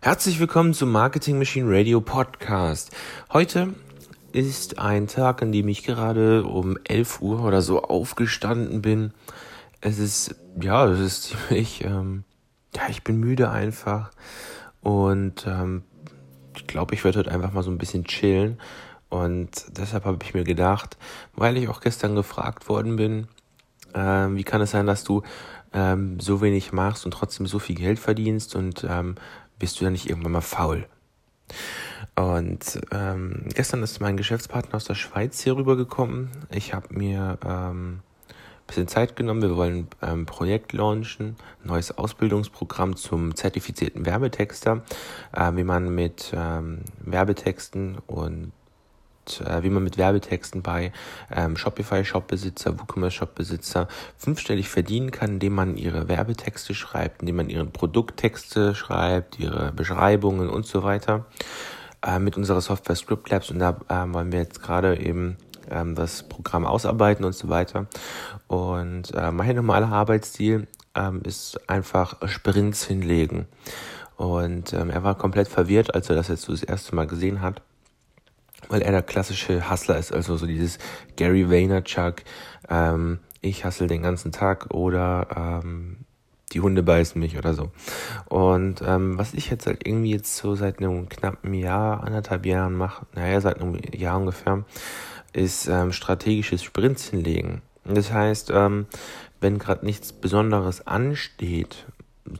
Herzlich willkommen zum Marketing Machine Radio Podcast. Heute ist ein Tag, an dem ich gerade um 11 Uhr oder so aufgestanden bin. Es ist, ja, es ist ziemlich, ähm, ja, ich bin müde einfach. Und ähm, ich glaube, ich werde heute einfach mal so ein bisschen chillen. Und deshalb habe ich mir gedacht, weil ich auch gestern gefragt worden bin, ähm, wie kann es sein, dass du ähm, so wenig machst und trotzdem so viel Geld verdienst und ähm, bist du ja nicht irgendwann mal faul? Und ähm, gestern ist mein Geschäftspartner aus der Schweiz hier rübergekommen. Ich habe mir ähm, bisschen Zeit genommen. Wir wollen ein ähm, Projekt launchen, ein neues Ausbildungsprogramm zum zertifizierten Werbetexter, äh, wie man mit ähm, Werbetexten und äh, wie man mit Werbetexten bei ähm, Shopify-Shop-Besitzer, WooCommerce-Shop-Besitzer fünfstellig verdienen kann, indem man ihre Werbetexte schreibt, indem man ihre Produkttexte schreibt, ihre Beschreibungen und so weiter äh, mit unserer Software Script Labs und da äh, wollen wir jetzt gerade eben ähm, das Programm ausarbeiten und so weiter. Und äh, mein normaler Arbeitsstil ähm, ist einfach Sprints hinlegen. Und ähm, er war komplett verwirrt, als er das jetzt so das erste Mal gesehen hat weil er der klassische Hustler ist, also so dieses Gary Vaynerchuk, ähm, ich hustle den ganzen Tag oder ähm, die Hunde beißen mich oder so. Und ähm, was ich jetzt halt irgendwie jetzt so seit einem knappen Jahr, anderthalb Jahren mache, naja, seit einem Jahr ungefähr, ist ähm, strategisches Sprints hinlegen. Das heißt, ähm, wenn gerade nichts Besonderes ansteht,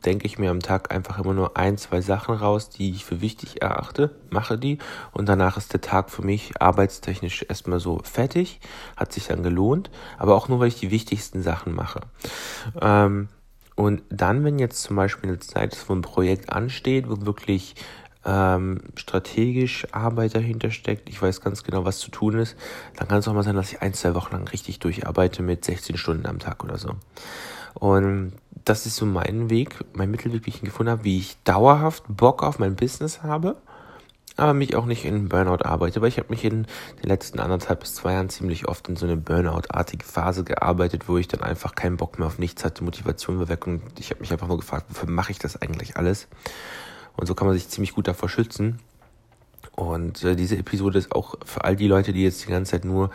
denke ich mir am Tag einfach immer nur ein, zwei Sachen raus, die ich für wichtig erachte, mache die und danach ist der Tag für mich arbeitstechnisch erstmal so fertig, hat sich dann gelohnt, aber auch nur, weil ich die wichtigsten Sachen mache. Ähm, und dann, wenn jetzt zum Beispiel eine Zeit ist, wo ein Projekt ansteht, wo wirklich ähm, strategisch Arbeit dahinter steckt, ich weiß ganz genau, was zu tun ist, dann kann es auch mal sein, dass ich ein, zwei Wochen lang richtig durcharbeite mit 16 Stunden am Tag oder so. Und das ist so mein Weg, mein Mittelweg, wie ich ihn gefunden habe, wie ich dauerhaft Bock auf mein Business habe, aber mich auch nicht in Burnout arbeite, weil ich habe mich in den letzten anderthalb bis zwei Jahren ziemlich oft in so eine Burnout-artige Phase gearbeitet, wo ich dann einfach keinen Bock mehr auf nichts hatte, Motivation war weg und ich habe mich einfach nur gefragt, wofür mache ich das eigentlich alles? Und so kann man sich ziemlich gut davor schützen. Und äh, diese Episode ist auch für all die Leute, die jetzt die ganze Zeit nur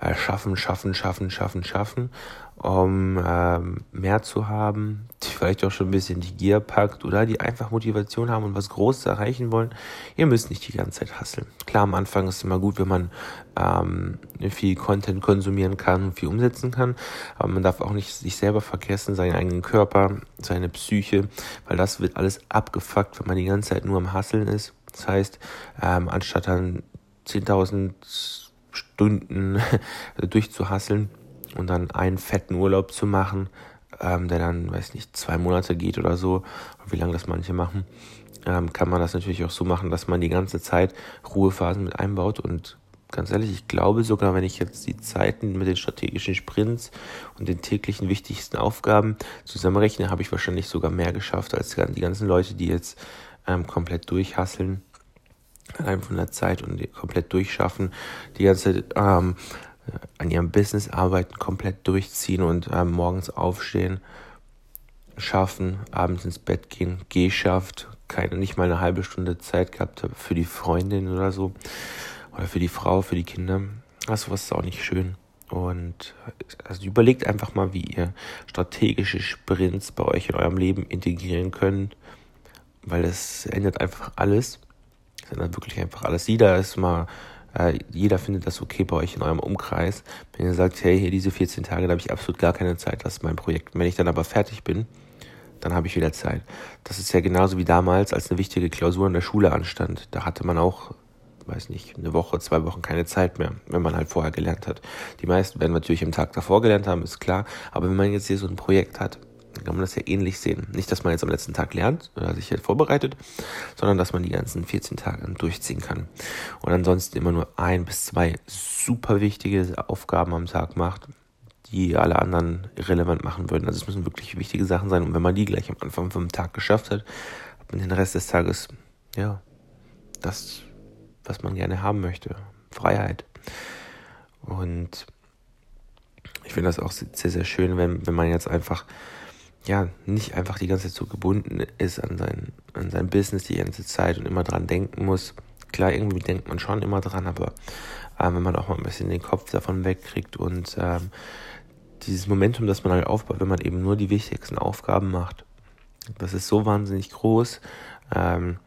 äh, schaffen, schaffen, schaffen, schaffen, schaffen, um ähm, mehr zu haben, die vielleicht auch schon ein bisschen die Gier packt oder die einfach Motivation haben und was Großes erreichen wollen. Ihr müsst nicht die ganze Zeit hasseln. Klar, am Anfang ist es immer gut, wenn man ähm, viel Content konsumieren kann und viel umsetzen kann, aber man darf auch nicht sich selber vergessen, seinen eigenen Körper, seine Psyche, weil das wird alles abgefuckt, wenn man die ganze Zeit nur am Hasseln ist. Das heißt, ähm, anstatt dann 10.000 Stunden durchzuhasseln und dann einen fetten Urlaub zu machen, ähm, der dann, weiß nicht, zwei Monate geht oder so, wie lange das manche machen, ähm, kann man das natürlich auch so machen, dass man die ganze Zeit Ruhephasen mit einbaut. Und ganz ehrlich, ich glaube sogar, wenn ich jetzt die Zeiten mit den strategischen Sprints und den täglichen wichtigsten Aufgaben zusammenrechne, habe ich wahrscheinlich sogar mehr geschafft als die ganzen Leute, die jetzt ähm, komplett durchhasseln innerhalb von der Zeit und komplett durchschaffen, die ganze ähm, an ihrem Business arbeiten, komplett durchziehen und ähm, morgens aufstehen, schaffen, abends ins Bett gehen, geschafft, keine, nicht mal eine halbe Stunde Zeit gehabt für die Freundin oder so oder für die Frau, für die Kinder. Das was ist auch nicht schön. Und also überlegt einfach mal, wie ihr strategische Sprints bei euch in eurem Leben integrieren könnt, weil das ändert einfach alles. Das ändert wirklich einfach alles. Jeder ist mal, äh, jeder findet das okay bei euch in eurem Umkreis. Wenn ihr sagt, hey, hier diese 14 Tage, da habe ich absolut gar keine Zeit, das ist mein Projekt. Wenn ich dann aber fertig bin, dann habe ich wieder Zeit. Das ist ja genauso wie damals, als eine wichtige Klausur in der Schule anstand. Da hatte man auch, weiß nicht, eine Woche, zwei Wochen keine Zeit mehr, wenn man halt vorher gelernt hat. Die meisten werden natürlich am Tag davor gelernt haben, ist klar. Aber wenn man jetzt hier so ein Projekt hat, kann man das ja ähnlich sehen. Nicht, dass man jetzt am letzten Tag lernt oder sich halt vorbereitet, sondern dass man die ganzen 14 Tage durchziehen kann. Und ansonsten immer nur ein bis zwei super wichtige Aufgaben am Tag macht, die alle anderen irrelevant machen würden. Also es müssen wirklich wichtige Sachen sein. Und wenn man die gleich am Anfang vom Tag geschafft hat, hat man den Rest des Tages, ja, das, was man gerne haben möchte. Freiheit. Und ich finde das auch sehr, sehr schön, wenn, wenn man jetzt einfach ja, nicht einfach die ganze Zeit so gebunden ist an sein, an sein Business die ganze Zeit und immer dran denken muss. Klar, irgendwie denkt man schon immer dran, aber ähm, wenn man auch mal ein bisschen den Kopf davon wegkriegt und ähm, dieses Momentum, das man halt aufbaut, wenn man eben nur die wichtigsten Aufgaben macht, das ist so wahnsinnig groß. Ähm,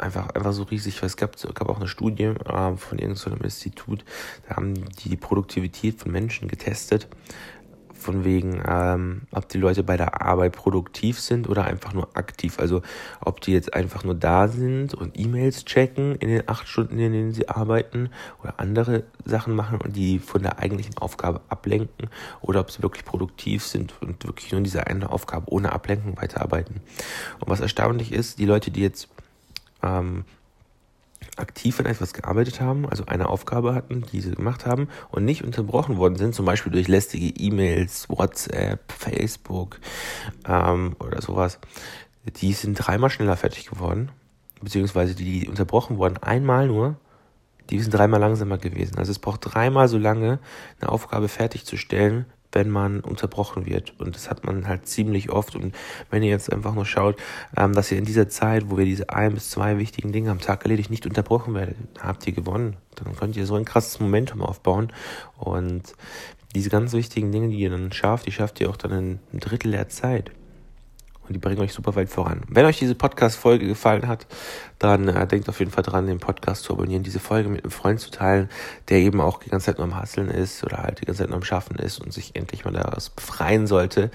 einfach, einfach so riesig, weil es gab, gab auch eine Studie äh, von irgendeinem Institut, da haben die die Produktivität von Menschen getestet von wegen, ähm, ob die Leute bei der Arbeit produktiv sind oder einfach nur aktiv. Also ob die jetzt einfach nur da sind und E-Mails checken in den acht Stunden, in denen sie arbeiten oder andere Sachen machen und die von der eigentlichen Aufgabe ablenken oder ob sie wirklich produktiv sind und wirklich nur in dieser eine Aufgabe ohne Ablenkung weiterarbeiten. Und was erstaunlich ist, die Leute, die jetzt ähm, aktiv an etwas gearbeitet haben, also eine Aufgabe hatten, die sie gemacht haben und nicht unterbrochen worden sind, zum Beispiel durch lästige E-Mails, WhatsApp, Facebook ähm, oder sowas, die sind dreimal schneller fertig geworden, beziehungsweise die, die unterbrochen wurden, einmal nur, die sind dreimal langsamer gewesen. Also es braucht dreimal so lange, eine Aufgabe fertigzustellen, wenn man unterbrochen wird. Und das hat man halt ziemlich oft. Und wenn ihr jetzt einfach nur schaut, ähm, dass ihr in dieser Zeit, wo wir diese ein bis zwei wichtigen Dinge am Tag erledigt, nicht unterbrochen werdet, habt ihr gewonnen. Dann könnt ihr so ein krasses Momentum aufbauen. Und diese ganz wichtigen Dinge, die ihr dann schafft, die schafft ihr auch dann in einem Drittel der Zeit und die bringen euch super weit voran. Wenn euch diese Podcast-Folge gefallen hat, dann äh, denkt auf jeden Fall dran, den Podcast zu abonnieren, diese Folge mit einem Freund zu teilen, der eben auch die ganze Zeit nur am Hasseln ist oder halt die ganze Zeit nur am Schaffen ist und sich endlich mal daraus befreien sollte.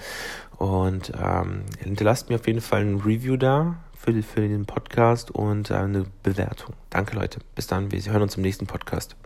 Und ähm, hinterlasst mir auf jeden Fall ein Review da für, für den Podcast und äh, eine Bewertung. Danke Leute. Bis dann. Wir hören uns im nächsten Podcast.